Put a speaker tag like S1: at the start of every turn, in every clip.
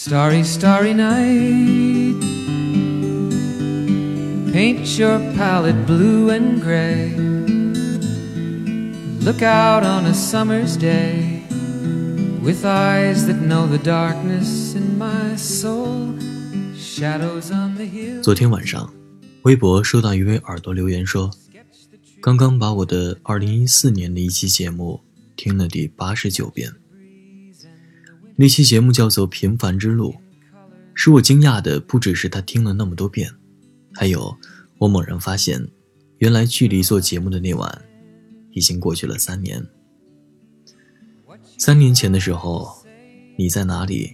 S1: Starry, starry night. Paint your palette blue and gray. Look out on a summer's day with eyes that know the darkness in my soul. Shadows on the hill.
S2: 昨天晚上，微博收到一位耳朵留言说，刚刚把我的2014年的一期节目听了第八十九遍。那期节目叫做《平凡之路》，使我惊讶的不只是他听了那么多遍，还有我猛然发现，原来距离做节目的那晚，已经过去了三年。三年前的时候，你在哪里，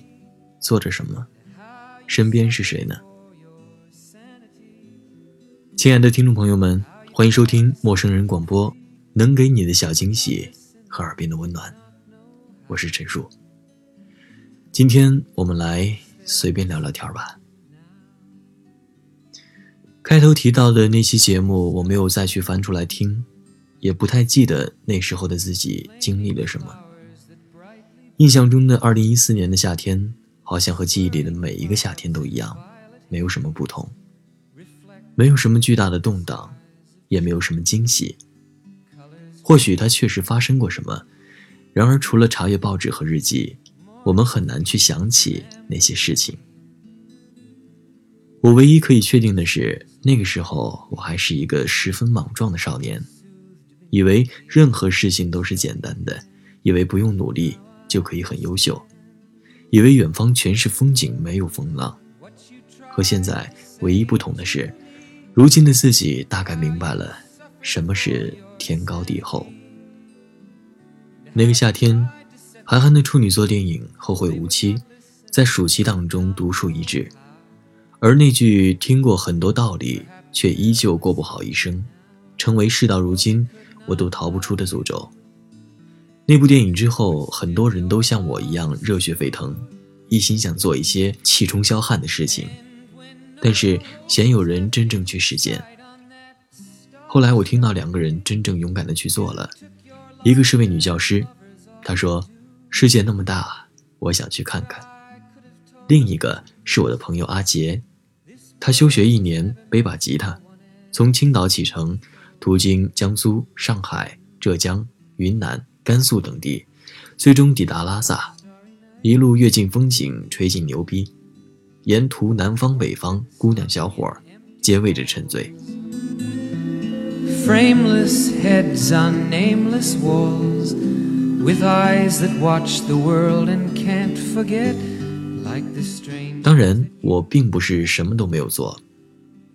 S2: 做着什么，身边是谁呢？亲爱的听众朋友们，欢迎收听陌生人广播，能给你的小惊喜和耳边的温暖，我是陈述。今天我们来随便聊聊天吧。开头提到的那期节目，我没有再去翻出来听，也不太记得那时候的自己经历了什么。印象中的2014年的夏天，好像和记忆里的每一个夏天都一样，没有什么不同，没有什么巨大的动荡，也没有什么惊喜。或许它确实发生过什么，然而除了查阅报纸和日记。我们很难去想起那些事情。我唯一可以确定的是，那个时候我还是一个十分莽撞的少年，以为任何事情都是简单的，以为不用努力就可以很优秀，以为远方全是风景，没有风浪。和现在唯一不同的是，如今的自己大概明白了什么是天高地厚。那个夏天。韩寒的处女作电影《后会无期》在暑期档中独树一帜，而那句听过很多道理却依旧过不好一生，成为事到如今我都逃不出的诅咒。那部电影之后，很多人都像我一样热血沸腾，一心想做一些气冲霄汉的事情，但是鲜有人真正去实践。后来我听到两个人真正勇敢的去做了，一个是位女教师，她说。世界那么大，我想去看看。另一个是我的朋友阿杰，他休学一年，背把吉他，从青岛启程，途经江苏、上海、浙江、云南、甘肃等地，最终抵达拉萨，一路阅尽风景，吹尽牛逼，沿途南方北方姑娘小伙儿皆为之沉醉。
S1: Frameless heads on nameless walls. With eyes that watch the world and can't forget like the strain
S2: 当然我并不是什么都没有做。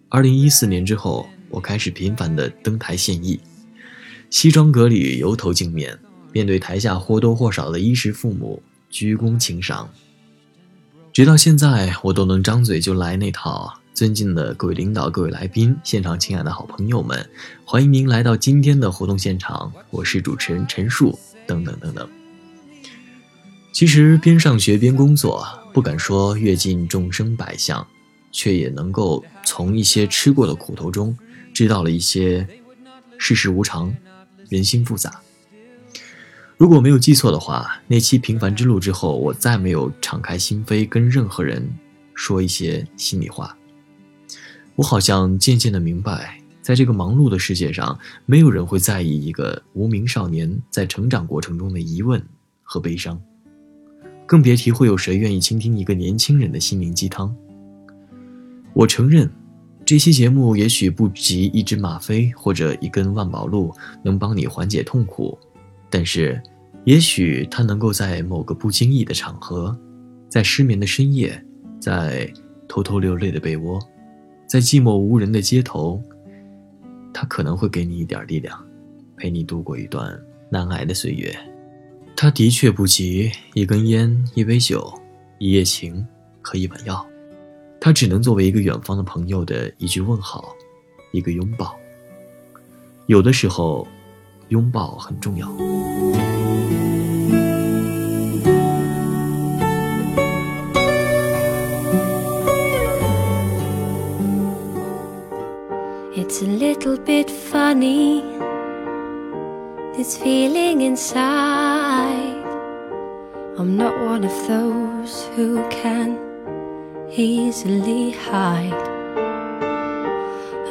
S2: 二零一四年之后我开始频繁的登台献艺。西装革履油头镜面面对台下或多或少的衣食父母鞠躬请赏。直到现在我都能张嘴就来那套尊敬的各位领导各位来宾现场亲爱的好朋友们欢迎您来到今天的活动现场。我是主持人陈树。等等等等。其实边上学边工作，不敢说阅尽众生百相，却也能够从一些吃过的苦头中，知道了一些世事无常，人心复杂。如果没有记错的话，那期《平凡之路》之后，我再没有敞开心扉跟任何人说一些心里话。我好像渐渐的明白。在这个忙碌的世界上，没有人会在意一个无名少年在成长过程中的疑问和悲伤，更别提会有谁愿意倾听一个年轻人的心灵鸡汤。我承认，这期节目也许不及一支吗啡或者一根万宝路能帮你缓解痛苦，但是，也许它能够在某个不经意的场合，在失眠的深夜，在偷偷流泪的被窝，在寂寞无人的街头。他可能会给你一点力量，陪你度过一段难挨的岁月。他的确不及一根烟、一杯酒、一夜情和一碗药，他只能作为一个远方的朋友的一句问好，一个拥抱。有的时候，拥抱很重要。
S1: Funny, this feeling inside.
S2: I'm not one of those who can easily hide.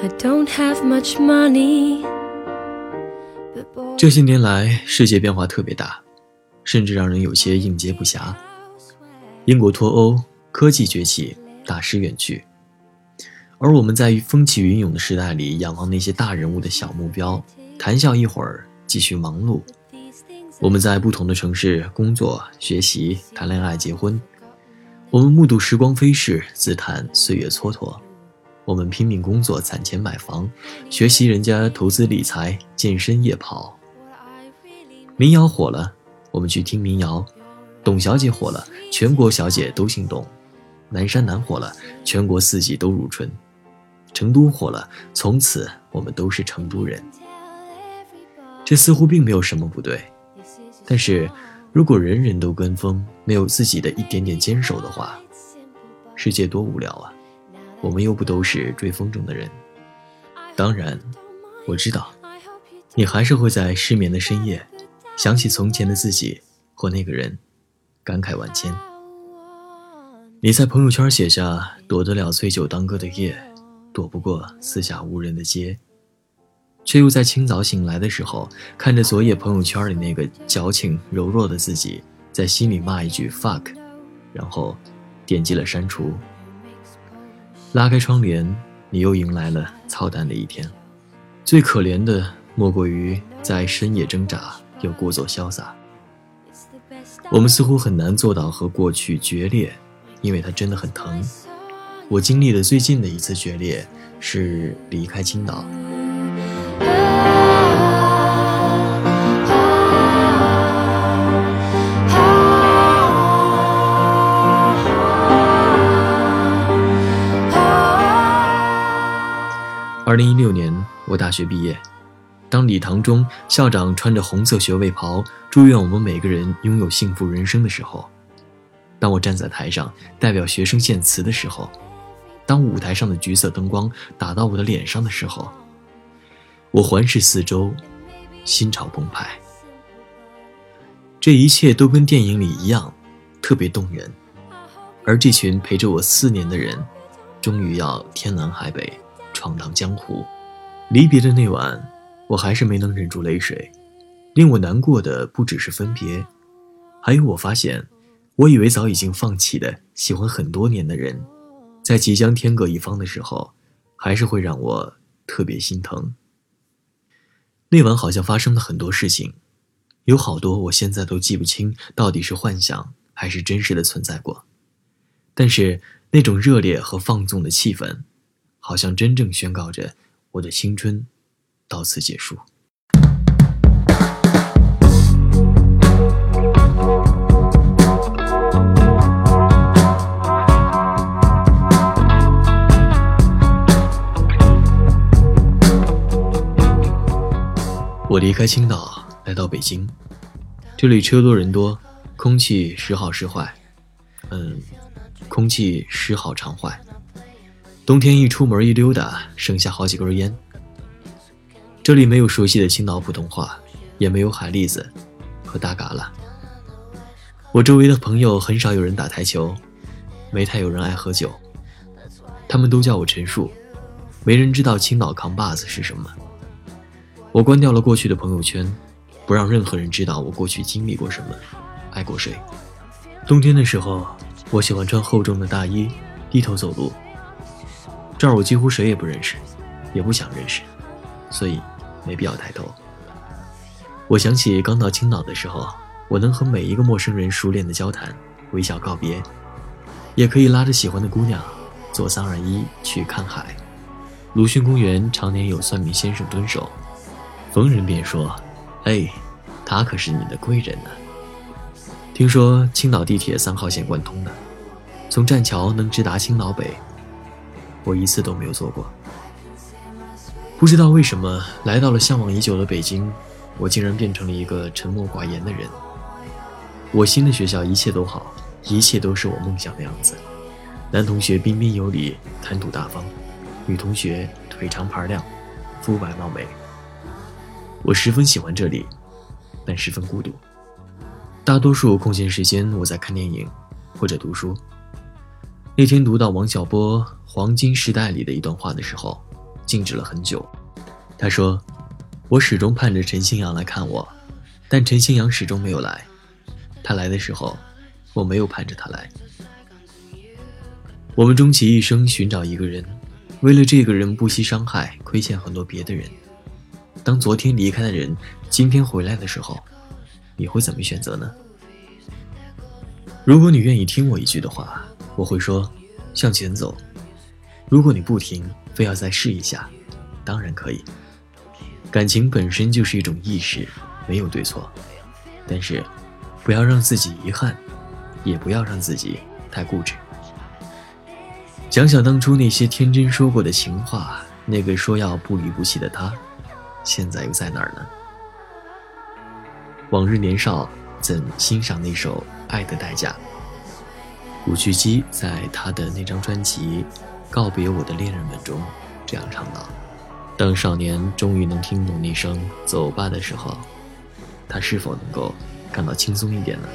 S2: I don't have much money. 这些年来，世界变化特别大，甚至让人有些应接不暇。英国脱欧，科技崛起，大师远去，而我们在风起云涌的时代里，仰望那些大人物的小目标，谈笑一会儿，继续忙碌。我们在不同的城市工作、学习、谈恋爱、结婚。我们目睹时光飞逝，自叹岁月蹉跎。我们拼命工作，攒钱买房，学习人家投资理财，健身夜跑。民谣火了，我们去听民谣；董小姐火了，全国小姐都姓董；南山南火了，全国四季都如春；成都火了，从此我们都是成都人。这似乎并没有什么不对。但是，如果人人都跟风，没有自己的一点点坚守的话，世界多无聊啊！我们又不都是追风筝的人。当然，我知道，你还是会在失眠的深夜，想起从前的自己或那个人，感慨万千。你在朋友圈写下“躲得了醉酒当歌的夜，躲不过四下无人的街”。却又在清早醒来的时候，看着昨夜朋友圈里那个矫情柔弱的自己，在心里骂一句 fuck，然后点击了删除。拉开窗帘，你又迎来了操蛋的一天。最可怜的莫过于在深夜挣扎又故作潇洒。我们似乎很难做到和过去决裂，因为它真的很疼。我经历的最近的一次决裂是离开青岛。二零一六年，我大学毕业。当礼堂中校长穿着红色学位袍，祝愿我们每个人拥有幸福人生的时候；当我站在台上代表学生献词的时候；当舞台上的橘色灯光打到我的脸上的时候，我环视四周，心潮澎湃。这一切都跟电影里一样，特别动人。而这群陪着我四年的人，终于要天南海北。闯荡江湖，离别的那晚，我还是没能忍住泪水。令我难过的不只是分别，还有我发现，我以为早已经放弃的喜欢很多年的人，在即将天各一方的时候，还是会让我特别心疼。那晚好像发生了很多事情，有好多我现在都记不清到底是幻想还是真实的存在过，但是那种热烈和放纵的气氛。好像真正宣告着我的青春到此结束。我离开青岛来到北京，这里车多人多，空气时好时坏。嗯，空气时好常坏。冬天一出门一溜达，剩下好几根烟。这里没有熟悉的青岛普通话，也没有海蛎子和大嘎啦。我周围的朋友很少有人打台球，没太有人爱喝酒。他们都叫我陈树，没人知道青岛扛把子是什么。我关掉了过去的朋友圈，不让任何人知道我过去经历过什么，爱过谁。冬天的时候，我喜欢穿厚重的大衣，低头走路。这儿我几乎谁也不认识，也不想认识，所以没必要抬头。我想起刚到青岛的时候，我能和每一个陌生人熟练的交谈，微笑告别，也可以拉着喜欢的姑娘坐三二一去看海。鲁迅公园常年有算命先生蹲守，逢人便说：“哎，他可是你的贵人呢。”听说青岛地铁三号线贯通的，从栈桥能直达青岛北。我一次都没有坐过，不知道为什么来到了向往已久的北京，我竟然变成了一个沉默寡言的人。我新的学校一切都好，一切都是我梦想的样子。男同学彬彬有礼，谈吐大方；女同学腿长盘亮，肤白貌美。我十分喜欢这里，但十分孤独。大多数空闲时间我在看电影或者读书。那天读到王小波《黄金时代》里的一段话的时候，静止了很久。他说：“我始终盼着陈星阳来看我，但陈星阳始终没有来。他来的时候，我没有盼着他来。我们终其一生寻找一个人，为了这个人不惜伤害，亏欠很多别的人。当昨天离开的人今天回来的时候，你会怎么选择呢？如果你愿意听我一句的话，我会说向前走。如果你不听，非要再试一下，当然可以。”感情本身就是一种意识，没有对错，但是不要让自己遗憾，也不要让自己太固执。想想当初那些天真说过的情话，那个说要不离不弃的他，现在又在哪儿呢？往日年少，怎欣赏那首《爱的代价》？古巨基在他的那张专辑《告别我的恋人们》中这样唱道。当少年终于能听懂那声“走吧”的时候，他是否能够感到轻松一点呢？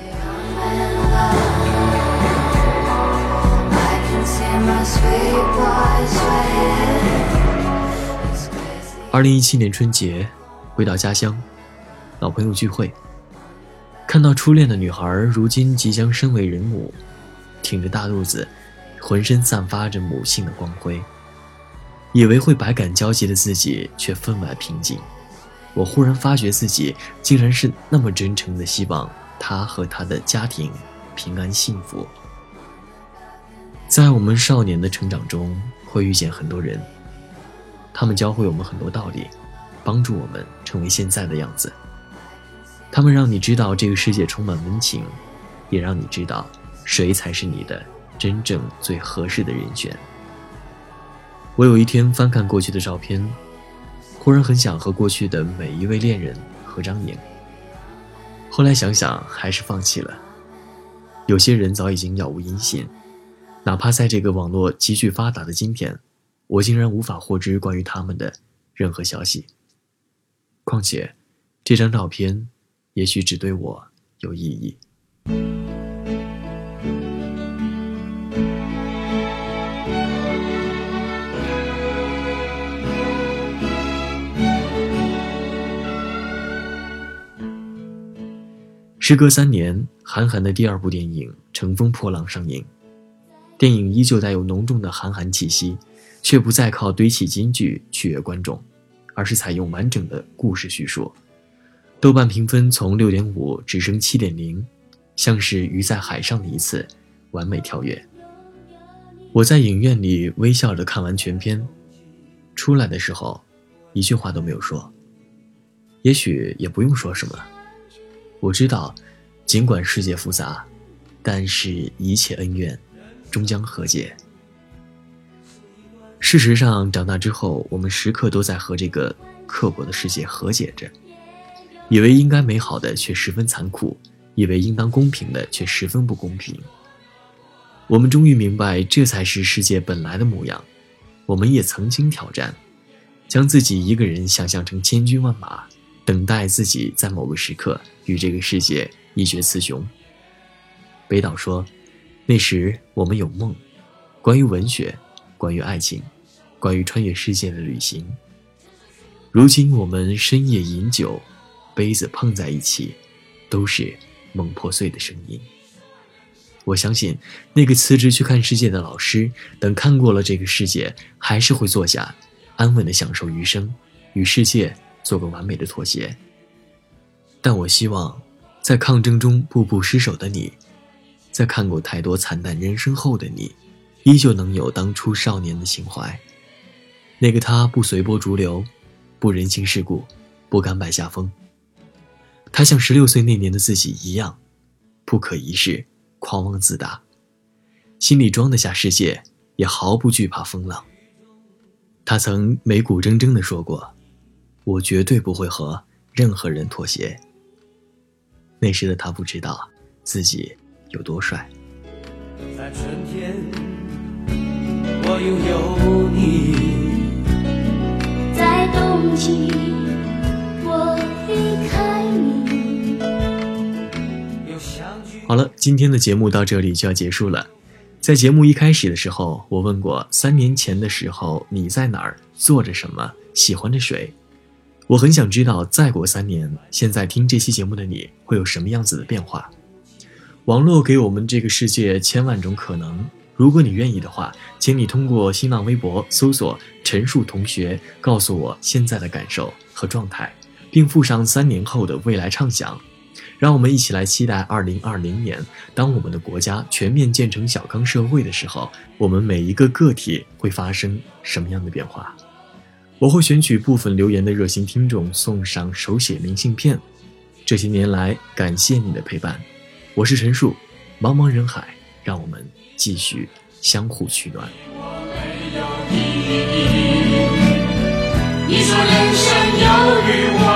S2: 二零一七年春节，回到家乡，老朋友聚会，看到初恋的女孩如今即将身为人母，挺着大肚子，浑身散发着母性的光辉。以为会百感交集的自己，却分外平静。我忽然发觉自己竟然是那么真诚的希望她和她的家庭平安幸福。在我们少年的成长中，会遇见很多人，他们教会我们很多道理，帮助我们成为现在的样子。他们让你知道这个世界充满温情，也让你知道谁才是你的真正最合适的人选。我有一天翻看过去的照片，忽然很想和过去的每一位恋人合张影。后来想想，还是放弃了。有些人早已经杳无音信，哪怕在这个网络急剧发达的今天，我竟然无法获知关于他们的任何消息。况且，这张照片，也许只对我有意义。时隔三年，韩寒的第二部电影《乘风破浪》上映。电影依旧带有浓重的韩寒气息，却不再靠堆砌金句取悦观众，而是采用完整的故事叙述。豆瓣评分从六点五直升七点零，像是鱼在海上的一次完美跳跃。我在影院里微笑着看完全片，出来的时候，一句话都没有说。也许也不用说什么了。我知道，尽管世界复杂，但是一切恩怨终将和解。事实上，长大之后，我们时刻都在和这个刻薄的世界和解着。以为应该美好的，却十分残酷；以为应当公平的，却十分不公平。我们终于明白，这才是世界本来的模样。我们也曾经挑战，将自己一个人想象成千军万马。等待自己在某个时刻与这个世界一决雌雄。北岛说：“那时我们有梦，关于文学，关于爱情，关于穿越世界的旅行。如今我们深夜饮酒，杯子碰在一起，都是梦破碎的声音。我相信那个辞职去看世界的老师，等看过了这个世界，还是会坐下，安稳的享受余生，与世界。”做个完美的妥协，但我希望，在抗争中步步失守的你，在看过太多惨淡人生后的你，依旧能有当初少年的情怀。那个他不随波逐流，不人情世故，不甘拜下风。他像十六岁那年的自己一样，不可一世，狂妄自大，心里装得下世界，也毫不惧怕风浪。他曾眉骨铮铮地说过。我绝对不会和任何人妥协。那时的他不知道自己有多帅。在春天，我拥有你；冬季，我离开你。好了，今天的节目到这里就要结束了。在节目一开始的时候，我问过三年前的时候你在哪儿，做着什么，喜欢着谁。我很想知道，再过三年，现在听这期节目的你会有什么样子的变化？网络给我们这个世界千万种可能。如果你愿意的话，请你通过新浪微博搜索“陈述同学”，告诉我现在的感受和状态，并附上三年后的未来畅想。让我们一起来期待二零二零年，当我们的国家全面建成小康社会的时候，我们每一个个体会发生什么样的变化？我会选取部分留言的热心听众送上手写明信片。这些年来，感谢你的陪伴。我是陈树，茫茫人海，让我们继续相互取暖。你说人生有日。